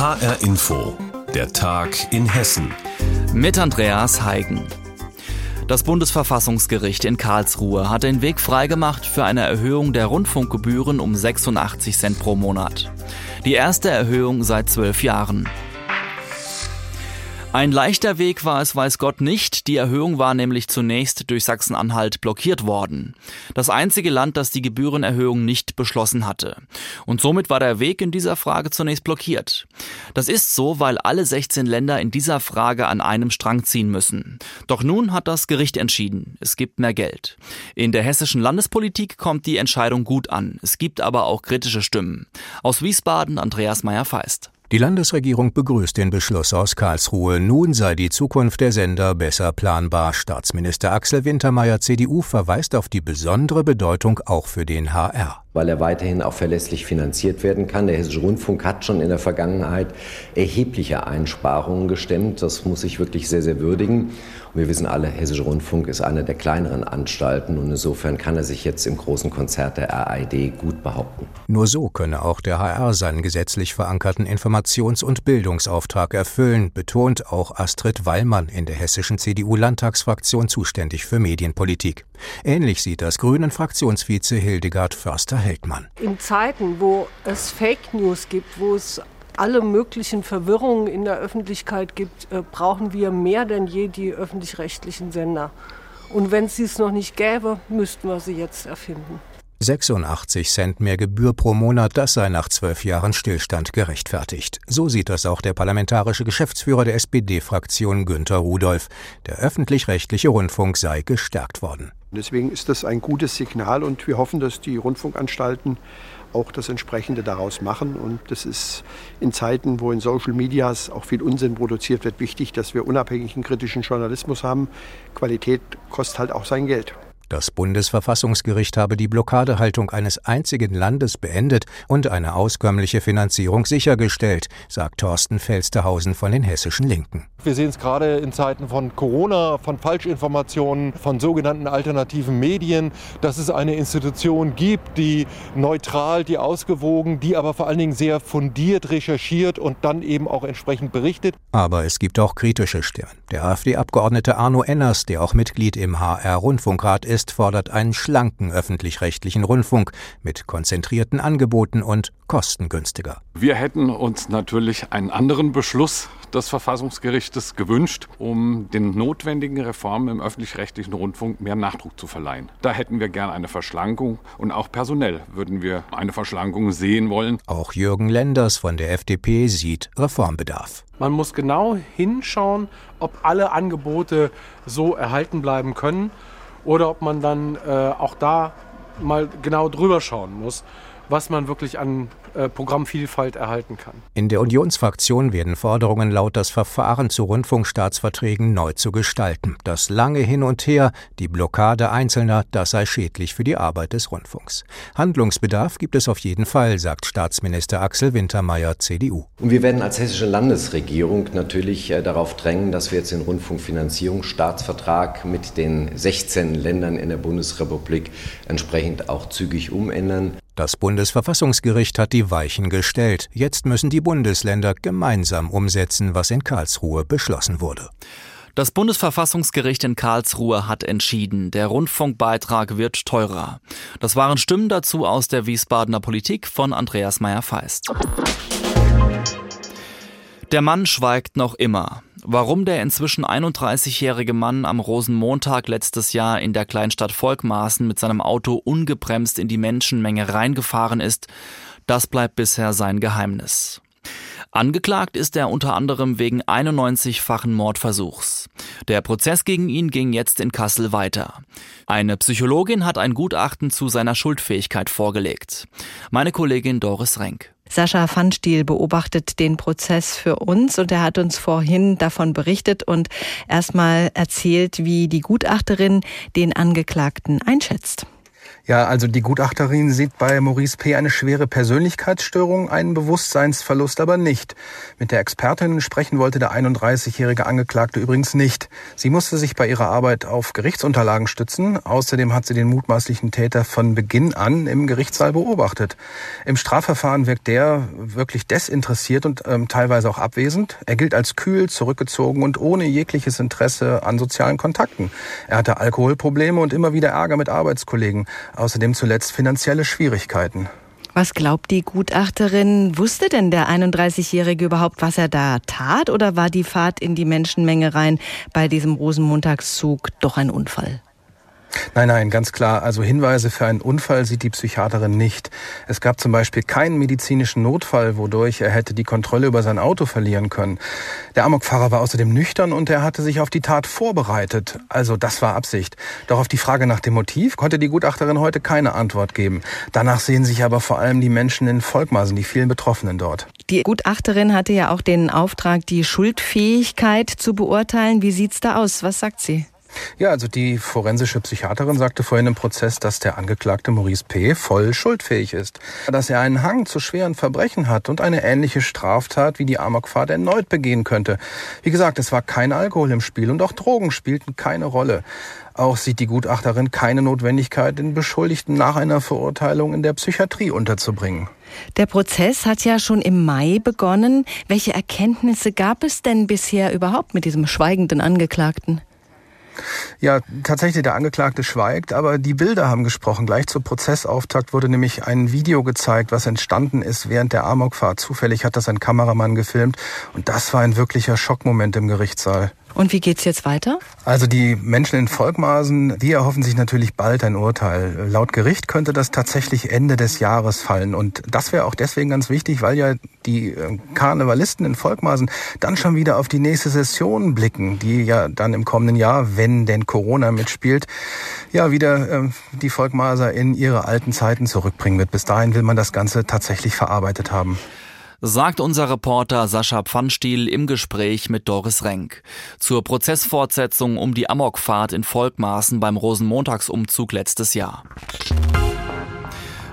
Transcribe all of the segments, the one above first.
HR Info, der Tag in Hessen. Mit Andreas Heigen. Das Bundesverfassungsgericht in Karlsruhe hat den Weg freigemacht für eine Erhöhung der Rundfunkgebühren um 86 Cent pro Monat. Die erste Erhöhung seit zwölf Jahren. Ein leichter Weg war es, weiß Gott nicht. Die Erhöhung war nämlich zunächst durch Sachsen-Anhalt blockiert worden. Das einzige Land, das die Gebührenerhöhung nicht beschlossen hatte. Und somit war der Weg in dieser Frage zunächst blockiert. Das ist so, weil alle 16 Länder in dieser Frage an einem Strang ziehen müssen. Doch nun hat das Gericht entschieden. Es gibt mehr Geld. In der hessischen Landespolitik kommt die Entscheidung gut an. Es gibt aber auch kritische Stimmen. Aus Wiesbaden Andreas Meyer-Feist. Die Landesregierung begrüßt den Beschluss aus Karlsruhe. Nun sei die Zukunft der Sender besser planbar. Staatsminister Axel Wintermeyer CDU verweist auf die besondere Bedeutung auch für den HR weil er weiterhin auch verlässlich finanziert werden kann. Der Hessische Rundfunk hat schon in der Vergangenheit erhebliche Einsparungen gestemmt. Das muss ich wirklich sehr, sehr würdigen. Und wir wissen alle, Hessische Rundfunk ist eine der kleineren Anstalten und insofern kann er sich jetzt im großen Konzert der RAID gut behaupten. Nur so könne auch der HR seinen gesetzlich verankerten Informations- und Bildungsauftrag erfüllen, betont auch Astrid Wallmann in der hessischen CDU-Landtagsfraktion zuständig für Medienpolitik. Ähnlich sieht das Grünen Fraktionsvize Hildegard Förster-Heldmann. In Zeiten, wo es Fake News gibt, wo es alle möglichen Verwirrungen in der Öffentlichkeit gibt, äh, brauchen wir mehr denn je die öffentlich-rechtlichen Sender. Und wenn es sie noch nicht gäbe, müssten wir sie jetzt erfinden. 86 Cent mehr Gebühr pro Monat, das sei nach zwölf Jahren Stillstand gerechtfertigt. So sieht das auch der parlamentarische Geschäftsführer der SPD-Fraktion Günter Rudolph. Der öffentlich-rechtliche Rundfunk sei gestärkt worden. Deswegen ist das ein gutes Signal und wir hoffen, dass die Rundfunkanstalten auch das Entsprechende daraus machen. Und das ist in Zeiten, wo in Social Medias auch viel Unsinn produziert wird, wichtig, dass wir unabhängigen kritischen Journalismus haben. Qualität kostet halt auch sein Geld. Das Bundesverfassungsgericht habe die Blockadehaltung eines einzigen Landes beendet und eine auskömmliche Finanzierung sichergestellt, sagt Thorsten Felsterhausen von den hessischen Linken. Wir sehen es gerade in Zeiten von Corona, von Falschinformationen, von sogenannten alternativen Medien, dass es eine Institution gibt, die neutral, die ausgewogen, die aber vor allen Dingen sehr fundiert recherchiert und dann eben auch entsprechend berichtet. Aber es gibt auch kritische Stimmen. Der AfD-Abgeordnete Arno Enners, der auch Mitglied im HR-Rundfunkrat ist, West fordert einen schlanken öffentlich-rechtlichen Rundfunk mit konzentrierten Angeboten und kostengünstiger. Wir hätten uns natürlich einen anderen Beschluss des Verfassungsgerichtes gewünscht, um den notwendigen Reformen im öffentlich-rechtlichen Rundfunk mehr Nachdruck zu verleihen. Da hätten wir gern eine Verschlankung und auch personell würden wir eine Verschlankung sehen wollen. Auch Jürgen Lenders von der FDP sieht Reformbedarf. Man muss genau hinschauen, ob alle Angebote so erhalten bleiben können oder ob man dann äh, auch da mal genau drüber schauen muss, was man wirklich an äh, Programmvielfalt erhalten kann. In der Unionsfraktion werden Forderungen laut, das Verfahren zu Rundfunkstaatsverträgen neu zu gestalten. Das lange Hin und Her, die Blockade Einzelner, das sei schädlich für die Arbeit des Rundfunks. Handlungsbedarf gibt es auf jeden Fall, sagt Staatsminister Axel Wintermeyer, CDU. Und wir werden als hessische Landesregierung natürlich äh, darauf drängen, dass wir jetzt den Rundfunkfinanzierungsstaatsvertrag mit den 16 Ländern in der Bundesrepublik entsprechend auch zügig umändern. Das Bundesverfassungsgericht hat die Weichen gestellt. Jetzt müssen die Bundesländer gemeinsam umsetzen, was in Karlsruhe beschlossen wurde. Das Bundesverfassungsgericht in Karlsruhe hat entschieden, der Rundfunkbeitrag wird teurer. Das waren Stimmen dazu aus der Wiesbadener Politik von Andreas Meyer-Feist. Der Mann schweigt noch immer. Warum der inzwischen 31-jährige Mann am Rosenmontag letztes Jahr in der Kleinstadt Volkmaßen mit seinem Auto ungebremst in die Menschenmenge reingefahren ist, das bleibt bisher sein Geheimnis. Angeklagt ist er unter anderem wegen 91-fachen Mordversuchs. Der Prozess gegen ihn ging jetzt in Kassel weiter. Eine Psychologin hat ein Gutachten zu seiner Schuldfähigkeit vorgelegt. Meine Kollegin Doris Renk. Sascha Pfannstiel beobachtet den Prozess für uns und er hat uns vorhin davon berichtet und erstmal erzählt, wie die Gutachterin den Angeklagten einschätzt. Ja, also die Gutachterin sieht bei Maurice P. eine schwere Persönlichkeitsstörung, einen Bewusstseinsverlust aber nicht. Mit der Expertin sprechen wollte der 31-jährige Angeklagte übrigens nicht. Sie musste sich bei ihrer Arbeit auf Gerichtsunterlagen stützen. Außerdem hat sie den mutmaßlichen Täter von Beginn an im Gerichtssaal beobachtet. Im Strafverfahren wirkt der wirklich desinteressiert und ähm, teilweise auch abwesend. Er gilt als kühl, zurückgezogen und ohne jegliches Interesse an sozialen Kontakten. Er hatte Alkoholprobleme und immer wieder Ärger mit Arbeitskollegen. Außerdem zuletzt finanzielle Schwierigkeiten. Was glaubt die Gutachterin? Wusste denn der 31-Jährige überhaupt, was er da tat? Oder war die Fahrt in die Menschenmenge rein bei diesem Rosenmontagszug doch ein Unfall? Nein, nein, ganz klar. Also Hinweise für einen Unfall sieht die Psychiaterin nicht. Es gab zum Beispiel keinen medizinischen Notfall, wodurch er hätte die Kontrolle über sein Auto verlieren können. Der Amokfahrer war außerdem nüchtern und er hatte sich auf die Tat vorbereitet. Also das war Absicht. Doch auf die Frage nach dem Motiv konnte die Gutachterin heute keine Antwort geben. Danach sehen sich aber vor allem die Menschen in Volkmaßen, die vielen Betroffenen dort. Die Gutachterin hatte ja auch den Auftrag, die Schuldfähigkeit zu beurteilen. Wie sieht's da aus? Was sagt sie? Ja, also die forensische Psychiaterin sagte vorhin im Prozess, dass der Angeklagte Maurice P. voll schuldfähig ist. Dass er einen Hang zu schweren Verbrechen hat und eine ähnliche Straftat wie die Amokfahrt erneut begehen könnte. Wie gesagt, es war kein Alkohol im Spiel und auch Drogen spielten keine Rolle. Auch sieht die Gutachterin keine Notwendigkeit, den Beschuldigten nach einer Verurteilung in der Psychiatrie unterzubringen. Der Prozess hat ja schon im Mai begonnen. Welche Erkenntnisse gab es denn bisher überhaupt mit diesem schweigenden Angeklagten? Ja, tatsächlich, der Angeklagte schweigt, aber die Bilder haben gesprochen. Gleich zur Prozessauftakt wurde nämlich ein Video gezeigt, was entstanden ist während der Amokfahrt. Zufällig hat das ein Kameramann gefilmt und das war ein wirklicher Schockmoment im Gerichtssaal. Und wie geht's jetzt weiter? Also die Menschen in Volkmaßen, die erhoffen sich natürlich bald ein Urteil. Laut Gericht könnte das tatsächlich Ende des Jahres fallen. Und das wäre auch deswegen ganz wichtig, weil ja die äh, Karnevalisten in Volkmaßen dann schon wieder auf die nächste Session blicken, die ja dann im kommenden Jahr, wenn denn Corona mitspielt, ja wieder äh, die Volkmaßer in ihre alten Zeiten zurückbringen wird. Bis dahin will man das Ganze tatsächlich verarbeitet haben sagt unser Reporter Sascha Pfannstiel im Gespräch mit Doris Renk. Zur Prozessfortsetzung um die Amokfahrt in Volkmaßen beim Rosenmontagsumzug letztes Jahr.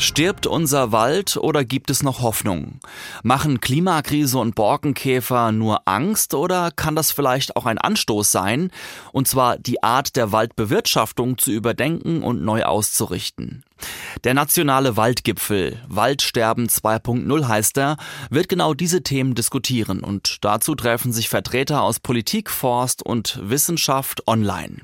Stirbt unser Wald oder gibt es noch Hoffnung? Machen Klimakrise und Borkenkäfer nur Angst oder kann das vielleicht auch ein Anstoß sein, und zwar die Art der Waldbewirtschaftung zu überdenken und neu auszurichten? Der nationale Waldgipfel, Waldsterben 2.0 heißt er, wird genau diese Themen diskutieren und dazu treffen sich Vertreter aus Politik, Forst und Wissenschaft online.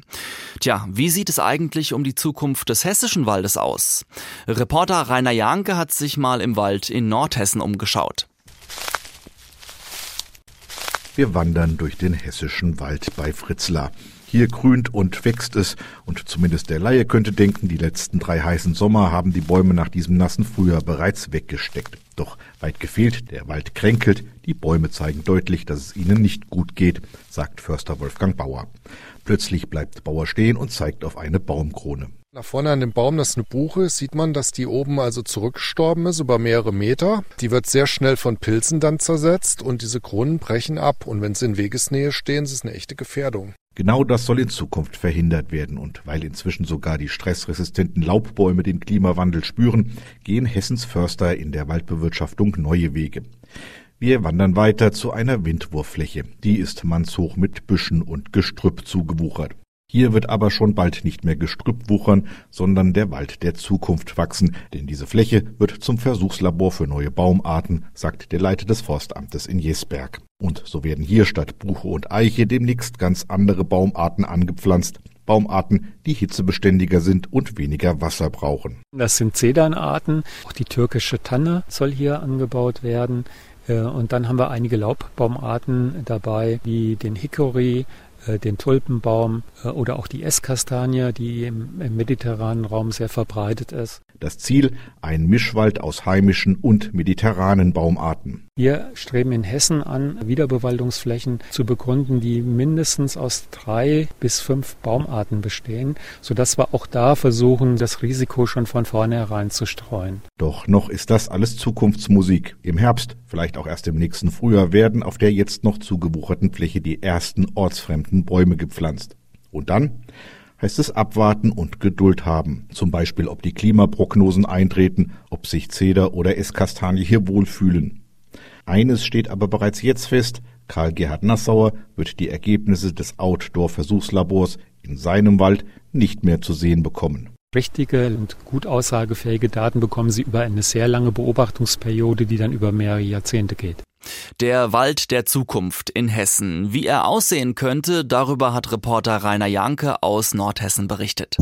Tja, wie sieht es eigentlich um die Zukunft des hessischen Waldes aus? Reporter Rainer Janke hat sich mal im Wald in Nordhessen umgeschaut. Wir wandern durch den hessischen Wald bei Fritzlar. Hier grünt und wächst es, und zumindest der Laie könnte denken, die letzten drei heißen Sommer haben die Bäume nach diesem nassen Frühjahr bereits weggesteckt. Doch weit gefehlt, der Wald kränkelt, die Bäume zeigen deutlich, dass es ihnen nicht gut geht, sagt Förster Wolfgang Bauer. Plötzlich bleibt Bauer stehen und zeigt auf eine Baumkrone. Da vorne an dem Baum, das ist eine Buche, sieht man, dass die oben also zurückgestorben ist über mehrere Meter. Die wird sehr schnell von Pilzen dann zersetzt und diese Kronen brechen ab. Und wenn sie in Wegesnähe stehen, ist es eine echte Gefährdung. Genau das soll in Zukunft verhindert werden. Und weil inzwischen sogar die stressresistenten Laubbäume den Klimawandel spüren, gehen Hessens Förster in der Waldbewirtschaftung neue Wege. Wir wandern weiter zu einer Windwurffläche. Die ist mannshoch mit Büschen und Gestrüpp zugewuchert. Hier wird aber schon bald nicht mehr Gestrüpp wuchern, sondern der Wald der Zukunft wachsen, denn diese Fläche wird zum Versuchslabor für neue Baumarten, sagt der Leiter des Forstamtes in Jesberg. Und so werden hier statt Buche und Eiche demnächst ganz andere Baumarten angepflanzt. Baumarten, die hitzebeständiger sind und weniger Wasser brauchen. Das sind Zedernarten. Auch die türkische Tanne soll hier angebaut werden. Äh, und dann haben wir einige Laubbaumarten dabei, wie den Hickory, den Tulpenbaum äh, oder auch die Esskastanie, die im, im mediterranen Raum sehr verbreitet ist. Das Ziel ein Mischwald aus heimischen und mediterranen Baumarten. Wir streben in Hessen an, Wiederbewaldungsflächen zu begründen, die mindestens aus drei bis fünf Baumarten bestehen, sodass wir auch da versuchen, das Risiko schon von vornherein zu streuen. Doch noch ist das alles Zukunftsmusik. Im Herbst, vielleicht auch erst im nächsten Frühjahr, werden auf der jetzt noch zugewucherten Fläche die ersten ortsfremden Bäume gepflanzt. Und dann heißt es abwarten und Geduld haben. Zum Beispiel, ob die Klimaprognosen eintreten, ob sich Zeder oder Esskastanie hier wohlfühlen. Eines steht aber bereits jetzt fest, Karl Gerhard Nassauer wird die Ergebnisse des Outdoor-Versuchslabors in seinem Wald nicht mehr zu sehen bekommen. Richtige und gut aussagefähige Daten bekommen Sie über eine sehr lange Beobachtungsperiode, die dann über mehrere Jahrzehnte geht. Der Wald der Zukunft in Hessen. Wie er aussehen könnte, darüber hat Reporter Rainer Janke aus Nordhessen berichtet.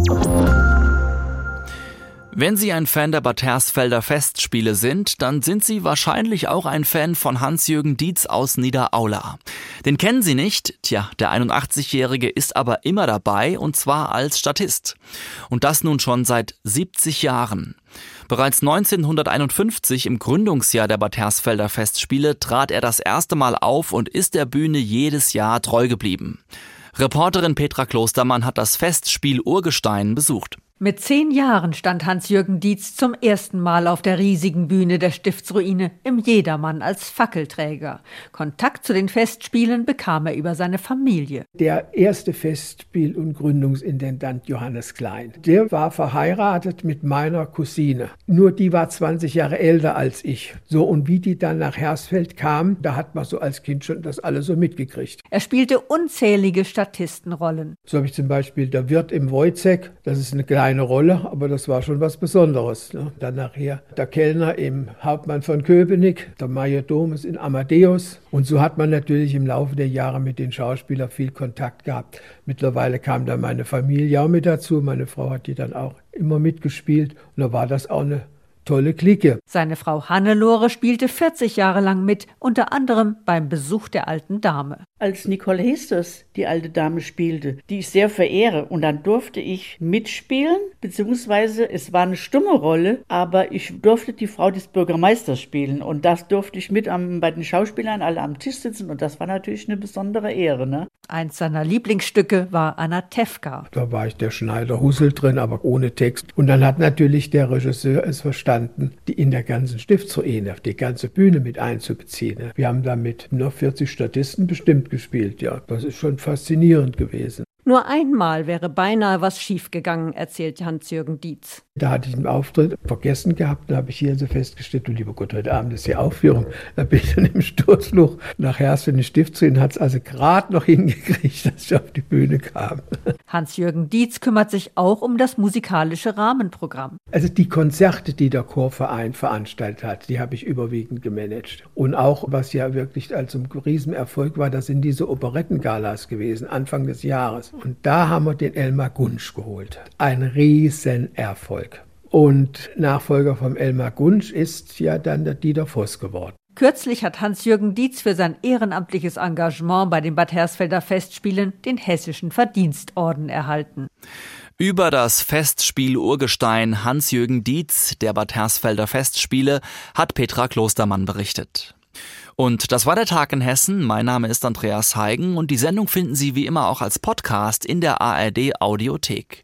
Wenn Sie ein Fan der Bad Hersfelder Festspiele sind, dann sind Sie wahrscheinlich auch ein Fan von Hans-Jürgen Dietz aus Niederaula. Den kennen Sie nicht? Tja, der 81-Jährige ist aber immer dabei und zwar als Statist. Und das nun schon seit 70 Jahren. Bereits 1951 im Gründungsjahr der Bad Hersfelder Festspiele trat er das erste Mal auf und ist der Bühne jedes Jahr treu geblieben. Reporterin Petra Klostermann hat das Festspiel Urgestein besucht. Mit zehn Jahren stand Hans-Jürgen Dietz zum ersten Mal auf der riesigen Bühne der Stiftsruine im Jedermann als Fackelträger. Kontakt zu den Festspielen bekam er über seine Familie. Der erste Festspiel- und Gründungsintendant Johannes Klein, der war verheiratet mit meiner Cousine. Nur die war 20 Jahre älter als ich. So, und wie die dann nach Hersfeld kam, da hat man so als Kind schon das alles so mitgekriegt. Er spielte unzählige Statistenrollen. So habe ich zum Beispiel der Wirt im Wojcek, das ist eine kleine Rolle, aber das war schon was Besonderes. Ne? Dann nachher der Kellner im Hauptmann von Köpenick, der Major Domus in Amadeus. Und so hat man natürlich im Laufe der Jahre mit den Schauspielern viel Kontakt gehabt. Mittlerweile kam dann meine Familie auch mit dazu. Meine Frau hat die dann auch immer mitgespielt. Und da war das auch eine tolle Clique. Seine Frau Hannelore spielte 40 Jahre lang mit, unter anderem beim Besuch der alten Dame. Als Nicole Hestos die alte Dame spielte, die ich sehr verehre, und dann durfte ich mitspielen, beziehungsweise es war eine stumme Rolle, aber ich durfte die Frau des Bürgermeisters spielen und das durfte ich mit am, bei den Schauspielern alle am Tisch sitzen und das war natürlich eine besondere Ehre. Ne? Eins seiner Lieblingsstücke war Anatevka. Da war ich der Schneider Hussel drin, aber ohne Text. Und dann hat natürlich der Regisseur es verstanden, die in der ganzen Stiftsruine, die ganze Bühne mit einzubeziehen. Wir haben damit nur 40 Statisten bestimmt gespielt. Ja, das ist schon faszinierend gewesen. Nur einmal wäre beinahe was schiefgegangen, erzählt Hans-Jürgen Dietz. Da hatte ich einen Auftritt vergessen gehabt, da habe ich hier so festgestellt, du lieber Gott, heute Abend ist die Aufführung. Da bin ich dann im Sturzfluch nach Herst in die Stiftsruine, hat es also gerade noch hingekriegt, dass ich auf die Bühne kam. Hans-Jürgen Dietz kümmert sich auch um das musikalische Rahmenprogramm. Also die Konzerte, die der Chorverein veranstaltet hat, die habe ich überwiegend gemanagt. Und auch, was ja wirklich als ein Riesenerfolg war, das sind diese Operettengalas gewesen, Anfang des Jahres. Und da haben wir den Elmar Gunsch geholt. Ein Riesenerfolg. Und Nachfolger vom Elmar Gunsch ist ja dann der Dieter Voss geworden. Kürzlich hat Hans-Jürgen Dietz für sein ehrenamtliches Engagement bei den Bad Hersfelder Festspielen den Hessischen Verdienstorden erhalten. Über das Festspiel Urgestein Hans-Jürgen Dietz der Bad Hersfelder Festspiele hat Petra Klostermann berichtet. Und das war der Tag in Hessen. Mein Name ist Andreas Heigen und die Sendung finden Sie wie immer auch als Podcast in der ARD Audiothek.